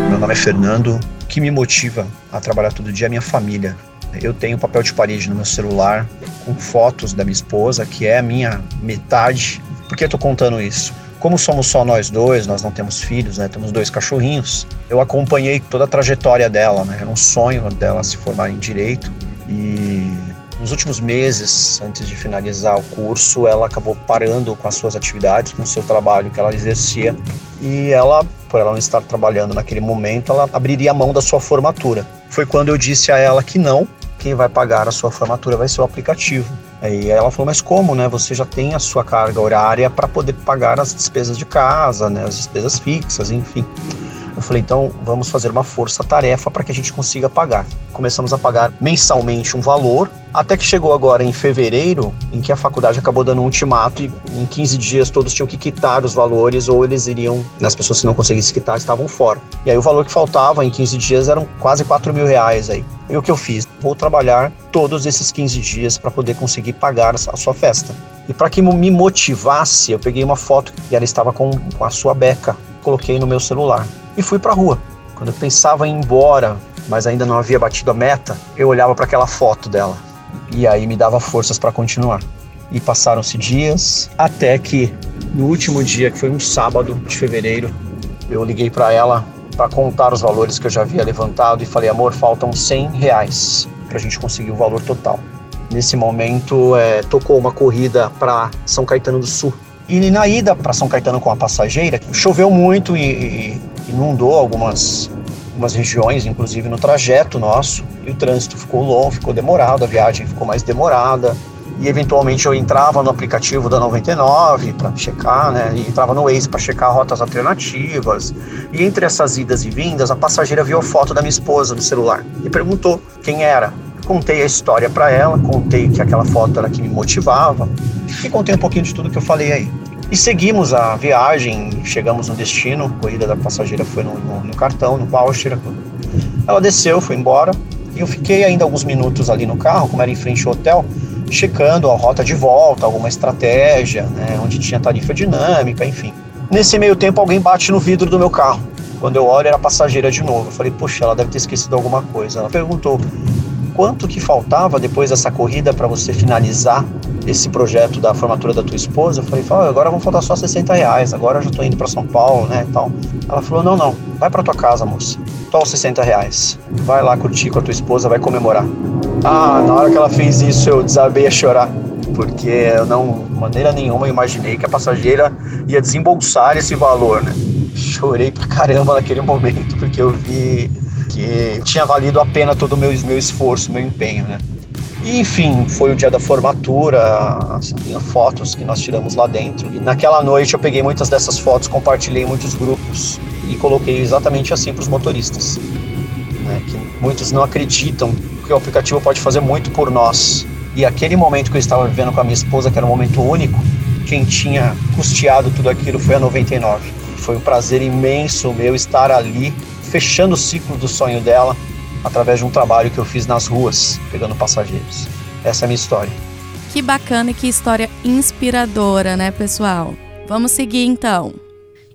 Meu nome é Fernando. O que me motiva a trabalhar todo dia é a minha família. Eu tenho papel de parede no meu celular com fotos da minha esposa, que é a minha metade. Por que eu tô contando isso? Como somos só nós dois, nós não temos filhos, né? Temos dois cachorrinhos. Eu acompanhei toda a trajetória dela, né? Era um sonho dela se formar em direito e nos últimos meses, antes de finalizar o curso, ela acabou parando com as suas atividades, com o seu trabalho que ela exercia. E ela, por ela não estar trabalhando naquele momento, ela abriria a mão da sua formatura. Foi quando eu disse a ela que não, quem vai pagar a sua formatura vai ser o aplicativo. Aí ela falou, mas como, né? Você já tem a sua carga horária para poder pagar as despesas de casa, né? As despesas fixas, enfim. Eu falei, então vamos fazer uma força-tarefa para que a gente consiga pagar. Começamos a pagar mensalmente um valor, até que chegou agora em fevereiro, em que a faculdade acabou dando um ultimato e em 15 dias todos tinham que quitar os valores ou eles iriam, as pessoas que não conseguissem quitar estavam fora. E aí o valor que faltava em 15 dias eram quase 4 mil reais aí. E o que eu fiz? Vou trabalhar todos esses 15 dias para poder conseguir pagar a sua festa. E para que me motivasse, eu peguei uma foto e ela estava com a sua beca, coloquei no meu celular e fui para a rua. Quando eu pensava em ir embora, mas ainda não havia batido a meta, eu olhava para aquela foto dela e aí me dava forças para continuar. E passaram-se dias até que no último dia, que foi um sábado de fevereiro, eu liguei para ela para contar os valores que eu já havia levantado e falei: amor, faltam 100 reais para a gente conseguir o valor total. Nesse momento, é, tocou uma corrida para São Caetano do Sul. E na ida para São Caetano com a passageira, choveu muito e, e inundou algumas, algumas regiões, inclusive no trajeto nosso. E o trânsito ficou longo, ficou demorado, a viagem ficou mais demorada. E eventualmente eu entrava no aplicativo da 99 para checar, né? Entrava no Waze para checar rotas alternativas. E entre essas idas e vindas, a passageira viu a foto da minha esposa no celular e perguntou quem era. Contei a história para ela, contei que aquela foto era que me motivava e contei um pouquinho de tudo que eu falei aí. E seguimos a viagem, chegamos no destino, a corrida da passageira foi no, no, no cartão, no voucher. Ela desceu, foi embora, e eu fiquei ainda alguns minutos ali no carro, como era em frente ao hotel, checando a rota de volta, alguma estratégia, né, onde tinha tarifa dinâmica, enfim. Nesse meio tempo, alguém bate no vidro do meu carro. Quando eu olho, era passageira de novo. Eu falei, puxa, ela deve ter esquecido alguma coisa. Ela perguntou quanto que faltava depois dessa corrida para você finalizar esse projeto da formatura da tua esposa. Eu falei, Fala, agora vão faltar só 60 reais, agora eu já tô indo para São Paulo, né, tal. Ela falou, não, não, vai para tua casa, moça. Toma os 60 reais. Vai lá curtir com a tua esposa, vai comemorar. Ah, na hora que ela fez isso, eu desabei a chorar. Porque eu não, de maneira nenhuma, imaginei que a passageira ia desembolsar esse valor, né? Chorei pra caramba naquele momento, porque eu vi que tinha valido a pena todo o meu, meu esforço, meu empenho, né? E, enfim, foi o dia da formatura, assim, fotos que nós tiramos lá dentro. E naquela noite eu peguei muitas dessas fotos, compartilhei em muitos grupos e coloquei exatamente assim para os motoristas. Né? Que muitos não acreditam que o aplicativo pode fazer muito por nós. E aquele momento que eu estava vivendo com a minha esposa, que era um momento único, quem tinha custeado tudo aquilo foi a 99. Foi um prazer imenso meu estar ali fechando o ciclo do sonho dela através de um trabalho que eu fiz nas ruas, pegando passageiros. Essa é a minha história. Que bacana e que história inspiradora, né, pessoal? Vamos seguir então.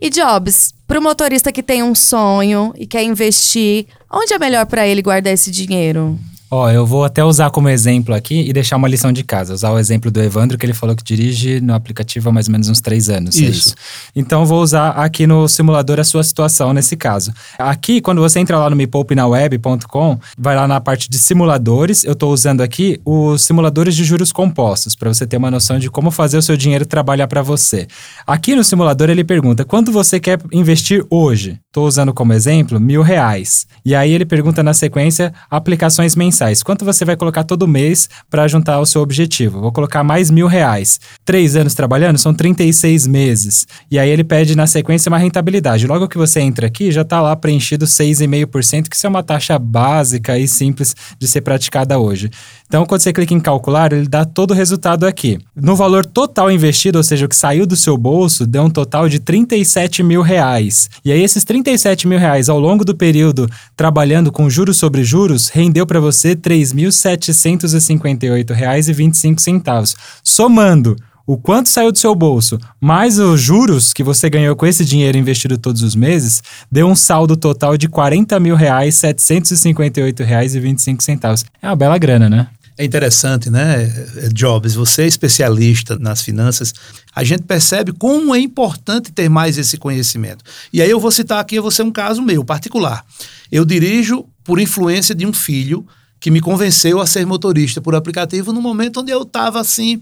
E Jobs, para o motorista que tem um sonho e quer investir, onde é melhor para ele guardar esse dinheiro? Ó, eu vou até usar como exemplo aqui e deixar uma lição de casa. Usar o exemplo do Evandro, que ele falou que dirige no aplicativo há mais ou menos uns três anos. Isso. É isso. Então, vou usar aqui no simulador a sua situação nesse caso. Aqui, quando você entra lá no mepoupinaweb.com, vai lá na parte de simuladores. Eu estou usando aqui os simuladores de juros compostos, para você ter uma noção de como fazer o seu dinheiro trabalhar para você. Aqui no simulador, ele pergunta, quanto você quer investir hoje? Estou usando como exemplo mil reais. E aí ele pergunta na sequência aplicações mensais. Quanto você vai colocar todo mês para juntar o seu objetivo? Vou colocar mais mil reais. Três anos trabalhando são 36 meses. E aí ele pede na sequência uma rentabilidade. Logo que você entra aqui, já está lá preenchido 6,5%, que isso é uma taxa básica e simples de ser praticada hoje. Então, quando você clica em calcular, ele dá todo o resultado aqui. No valor total investido, ou seja, o que saiu do seu bolso, deu um total de 37 mil reais. E aí, esses 37 mil reais ao longo do período, trabalhando com juros sobre juros, rendeu para você R$ 3.758,25. Somando o quanto saiu do seu bolso, mais os juros que você ganhou com esse dinheiro investido todos os meses, deu um saldo total de 40 mil reais, 758 reais e 25 centavos. É uma bela grana, né? É interessante, né, Jobs? Você é especialista nas finanças. A gente percebe como é importante ter mais esse conhecimento. E aí eu vou citar aqui, ser um caso meu, particular. Eu dirijo por influência de um filho que me convenceu a ser motorista por aplicativo no momento onde eu estava assim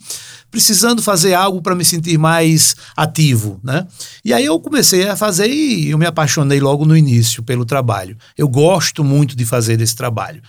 precisando fazer algo para me sentir mais ativo, né? E aí eu comecei a fazer e eu me apaixonei logo no início pelo trabalho. Eu gosto muito de fazer esse trabalho.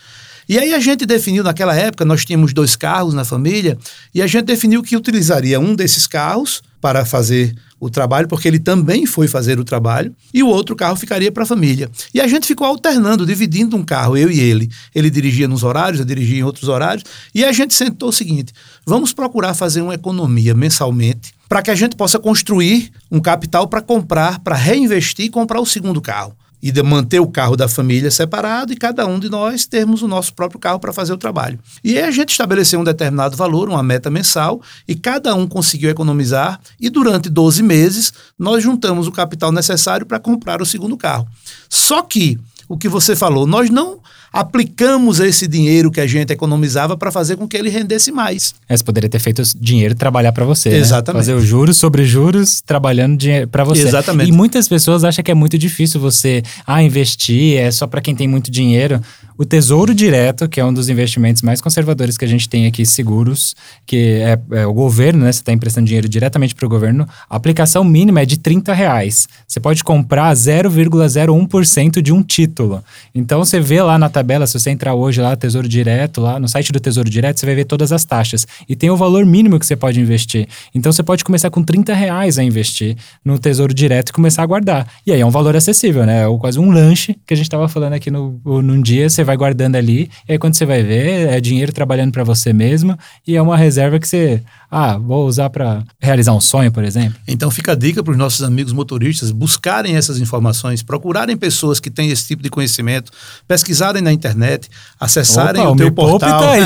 E aí a gente definiu naquela época, nós tínhamos dois carros na família, e a gente definiu que utilizaria um desses carros para fazer o trabalho, porque ele também foi fazer o trabalho, e o outro carro ficaria para a família. E a gente ficou alternando, dividindo um carro, eu e ele. Ele dirigia nos horários, eu dirigia em outros horários, e a gente sentou o seguinte: vamos procurar fazer uma economia mensalmente para que a gente possa construir um capital para comprar, para reinvestir e comprar o segundo carro e de manter o carro da família separado e cada um de nós termos o nosso próprio carro para fazer o trabalho. E aí a gente estabeleceu um determinado valor, uma meta mensal, e cada um conseguiu economizar, e durante 12 meses nós juntamos o capital necessário para comprar o segundo carro. Só que o que você falou, nós não aplicamos esse dinheiro que a gente economizava para fazer com que ele rendesse mais. É, você poderia ter feito dinheiro trabalhar para você. Exatamente. Né? Fazer os juros sobre juros trabalhando para você. Exatamente. E muitas pessoas acham que é muito difícil você ah, investir, é só para quem tem muito dinheiro. O Tesouro Direto, que é um dos investimentos mais conservadores que a gente tem aqui, seguros, que é, é o governo, né? Você está emprestando dinheiro diretamente para o governo. A aplicação mínima é de 30 reais. Você pode comprar 0,01% de um título. Então você vê lá na tabela, se você entrar hoje lá, Tesouro Direto, lá no site do Tesouro Direto, você vai ver todas as taxas. E tem o valor mínimo que você pode investir. Então você pode começar com 30 reais a investir no Tesouro Direto e começar a guardar. E aí é um valor acessível, né? É quase um lanche que a gente estava falando aqui no, num dia, você vai guardando ali, e aí quando você vai ver, é dinheiro trabalhando para você mesmo, e é uma reserva que você ah, vou usar para realizar um sonho, por exemplo? Então fica a dica para os nossos amigos motoristas buscarem essas informações, procurarem pessoas que têm esse tipo de conhecimento, pesquisarem na internet, acessarem Opa, o, o teu portal, [LAUGHS] tá aí.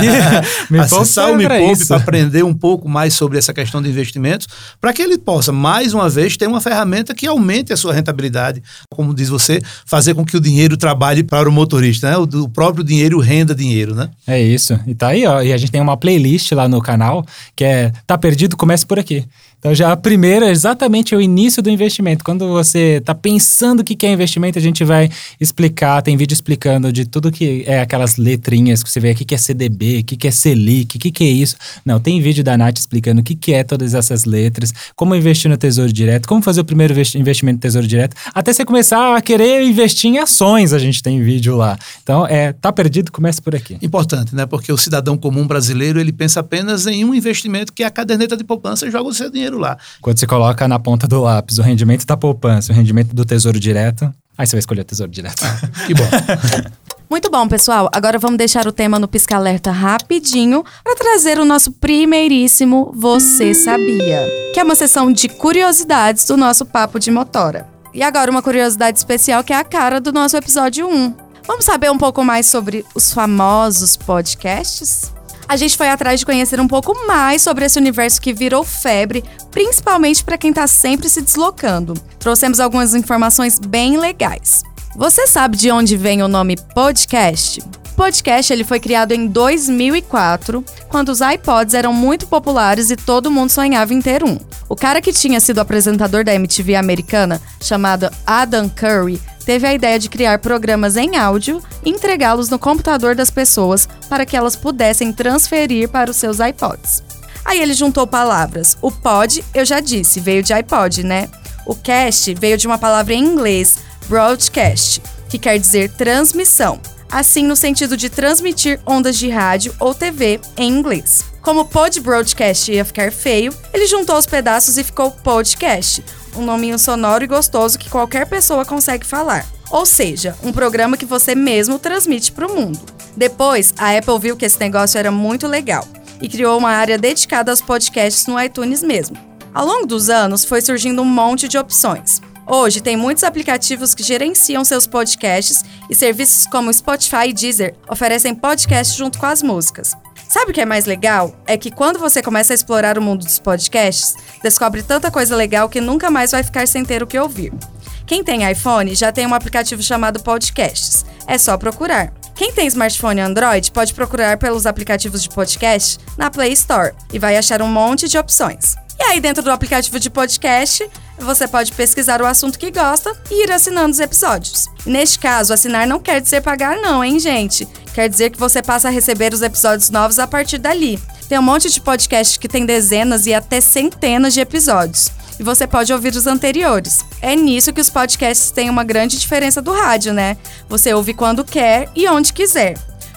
me acessar o Me Poupe para aprender um pouco mais sobre essa questão de investimentos, para que ele possa, mais uma vez, ter uma ferramenta que aumente a sua rentabilidade, como diz você, fazer com que o dinheiro trabalhe para o motorista, né? O, o próprio dinheiro renda dinheiro, né? É isso. E tá aí, ó. E a gente tem uma playlist lá no canal que é Tá perdido? Comece por aqui. Então, já a primeira, exatamente o início do investimento. Quando você está pensando o que é investimento, a gente vai explicar. Tem vídeo explicando de tudo que é aquelas letrinhas que você vê, o que é CDB, o que é Selic, o que é isso. Não, tem vídeo da Nath explicando o que é todas essas letras, como investir no Tesouro Direto, como fazer o primeiro investimento no Tesouro Direto, até você começar a querer investir em ações, a gente tem vídeo lá. Então, é, tá perdido? Comece por aqui. Importante, né? Porque o cidadão comum brasileiro, ele pensa apenas em um investimento que é a caderneta de poupança e joga o seu dinheiro dinheiro lá. Quando você coloca na ponta do lápis o rendimento da poupança, o rendimento do tesouro direto, aí você vai escolher o tesouro direto. [LAUGHS] que bom. Muito bom, pessoal. Agora vamos deixar o tema no Pisca Alerta rapidinho para trazer o nosso primeiríssimo Você Sabia, que é uma sessão de curiosidades do nosso Papo de Motora. E agora uma curiosidade especial que é a cara do nosso episódio 1. Vamos saber um pouco mais sobre os famosos podcasts? A gente foi atrás de conhecer um pouco mais sobre esse universo que virou febre, principalmente para quem está sempre se deslocando. Trouxemos algumas informações bem legais. Você sabe de onde vem o nome podcast? Podcast ele foi criado em 2004, quando os iPods eram muito populares e todo mundo sonhava em ter um. O cara que tinha sido apresentador da MTV americana, chamado Adam Curry, teve a ideia de criar programas em áudio e entregá-los no computador das pessoas para que elas pudessem transferir para os seus iPods. Aí ele juntou palavras. O pod, eu já disse, veio de iPod, né? O cast veio de uma palavra em inglês, broadcast, que quer dizer transmissão. Assim, no sentido de transmitir ondas de rádio ou TV em inglês. Como pod broadcast ia ficar feio, ele juntou os pedaços e ficou podcast, um nominho sonoro e gostoso que qualquer pessoa consegue falar. Ou seja, um programa que você mesmo transmite para o mundo. Depois, a Apple viu que esse negócio era muito legal e criou uma área dedicada aos podcasts no iTunes mesmo. Ao longo dos anos, foi surgindo um monte de opções. Hoje, tem muitos aplicativos que gerenciam seus podcasts e serviços como Spotify e Deezer oferecem podcasts junto com as músicas. Sabe o que é mais legal? É que quando você começa a explorar o mundo dos podcasts, descobre tanta coisa legal que nunca mais vai ficar sem ter o que ouvir. Quem tem iPhone já tem um aplicativo chamado Podcasts. É só procurar. Quem tem smartphone Android pode procurar pelos aplicativos de podcast na Play Store e vai achar um monte de opções. E aí, dentro do aplicativo de podcast, você pode pesquisar o assunto que gosta e ir assinando os episódios. Neste caso, assinar não quer dizer pagar, não, hein, gente? Quer dizer que você passa a receber os episódios novos a partir dali. Tem um monte de podcast que tem dezenas e até centenas de episódios. E você pode ouvir os anteriores. É nisso que os podcasts têm uma grande diferença do rádio, né? Você ouve quando quer e onde quiser.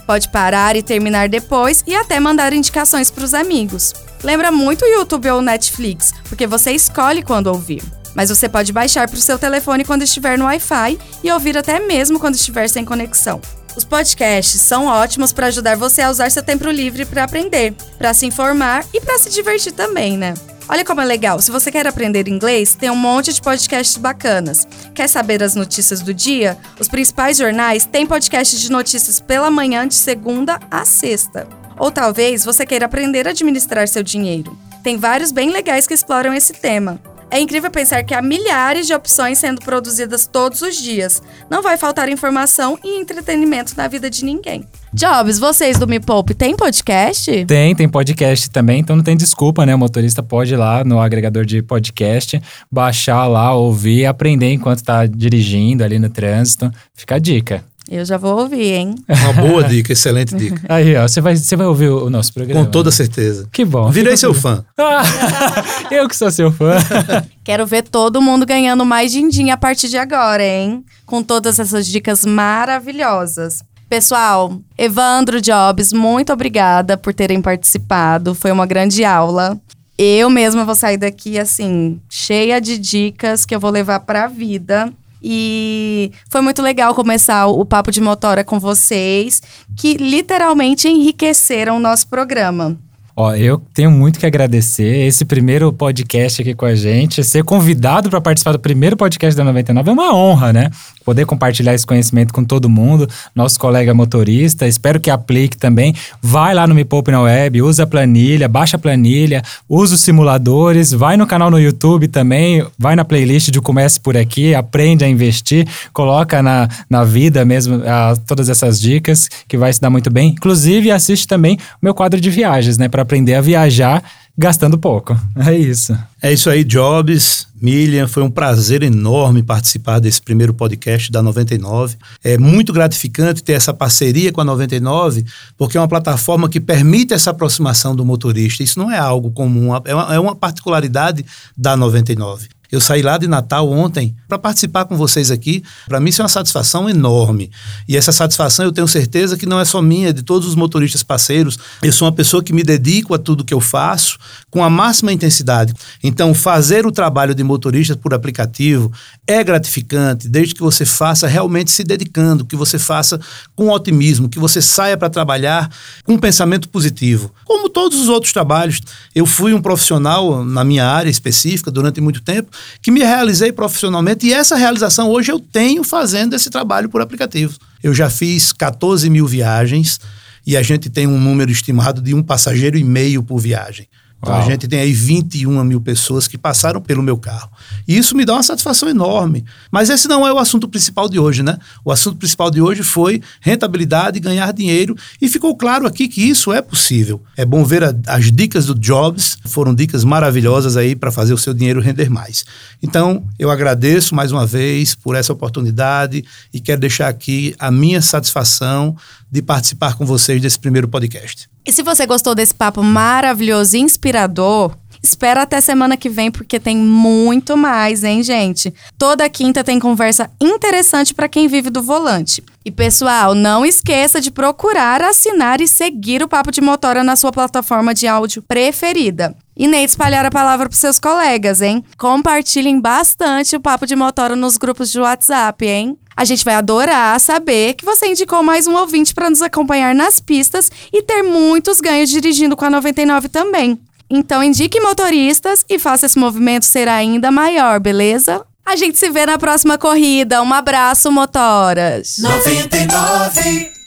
Pode parar e terminar depois e até mandar indicações para os amigos. Lembra muito o YouTube ou Netflix, porque você escolhe quando ouvir. Mas você pode baixar para o seu telefone quando estiver no Wi-Fi e ouvir até mesmo quando estiver sem conexão. Os podcasts são ótimos para ajudar você a usar seu tempo livre para aprender, para se informar e para se divertir também, né? Olha como é legal. Se você quer aprender inglês, tem um monte de podcasts bacanas. Quer saber as notícias do dia? Os principais jornais têm podcasts de notícias pela manhã de segunda a sexta. Ou talvez você queira aprender a administrar seu dinheiro. Tem vários bem legais que exploram esse tema. É incrível pensar que há milhares de opções sendo produzidas todos os dias. Não vai faltar informação e entretenimento na vida de ninguém. Jobs, vocês do Me Poupe têm podcast? Tem, tem podcast também, então não tem desculpa, né? O motorista pode ir lá no agregador de podcast, baixar lá, ouvir, aprender enquanto tá dirigindo ali no trânsito. Fica a dica. Eu já vou ouvir, hein? Uma boa dica, excelente dica. [LAUGHS] Aí, ó, você vai, você vai ouvir o nosso programa. Com toda certeza. Que bom. Virei seu fã. Ah, [LAUGHS] eu que sou seu fã. [LAUGHS] Quero ver todo mundo ganhando mais din-din a partir de agora, hein? Com todas essas dicas maravilhosas. Pessoal, Evandro Jobs, muito obrigada por terem participado. Foi uma grande aula. Eu mesma vou sair daqui assim, cheia de dicas que eu vou levar para a vida. E foi muito legal começar o papo de motora com vocês, que literalmente enriqueceram o nosso programa. Ó, eu tenho muito que agradecer esse primeiro podcast aqui com a gente. Ser convidado para participar do primeiro podcast da 99 é uma honra, né? Poder compartilhar esse conhecimento com todo mundo, nosso colega motorista. Espero que aplique também. Vai lá no Me Poupe na Web, usa a planilha, baixa a planilha, usa os simuladores, vai no canal no YouTube também, vai na playlist de Comece Por Aqui, aprende a investir, coloca na, na vida mesmo ah, todas essas dicas, que vai se dar muito bem. Inclusive, assiste também o meu quadro de viagens, né? Para aprender a viajar gastando pouco. É isso. É isso aí, Jobs, Milian. Foi um prazer enorme participar desse primeiro podcast da 99. É muito gratificante ter essa parceria com a 99, porque é uma plataforma que permite essa aproximação do motorista. Isso não é algo comum, é uma, é uma particularidade da 99. Eu saí lá de Natal ontem para participar com vocês aqui. Para mim, isso é uma satisfação enorme. E essa satisfação eu tenho certeza que não é só minha, é de todos os motoristas parceiros. Eu sou uma pessoa que me dedico a tudo que eu faço com a máxima intensidade. Então, fazer o trabalho de motorista por aplicativo é gratificante, desde que você faça realmente se dedicando, que você faça com otimismo, que você saia para trabalhar com um pensamento positivo. Como todos os outros trabalhos, eu fui um profissional na minha área específica durante muito tempo que me realizei profissionalmente e essa realização hoje eu tenho fazendo esse trabalho por aplicativo. Eu já fiz 14 mil viagens e a gente tem um número estimado de um passageiro e meio por viagem. Então a gente tem aí 21 mil pessoas que passaram pelo meu carro. E isso me dá uma satisfação enorme. Mas esse não é o assunto principal de hoje, né? O assunto principal de hoje foi rentabilidade, ganhar dinheiro. E ficou claro aqui que isso é possível. É bom ver a- as dicas do Jobs, foram dicas maravilhosas aí para fazer o seu dinheiro render mais. Então, eu agradeço mais uma vez por essa oportunidade e quero deixar aqui a minha satisfação de participar com vocês desse primeiro podcast. E se você gostou desse papo maravilhoso e inspirador, espera até semana que vem porque tem muito mais, hein, gente? Toda quinta tem conversa interessante para quem vive do volante. E pessoal, não esqueça de procurar, assinar e seguir o Papo de Motora na sua plataforma de áudio preferida. E nem espalhar a palavra para seus colegas, hein? Compartilhem bastante o Papo de Motora nos grupos de WhatsApp, hein? A gente vai adorar saber que você indicou mais um ouvinte para nos acompanhar nas pistas e ter muitos ganhos dirigindo com a 99 também. Então indique motoristas e faça esse movimento ser ainda maior, beleza? A gente se vê na próxima corrida. Um abraço, motoras! 99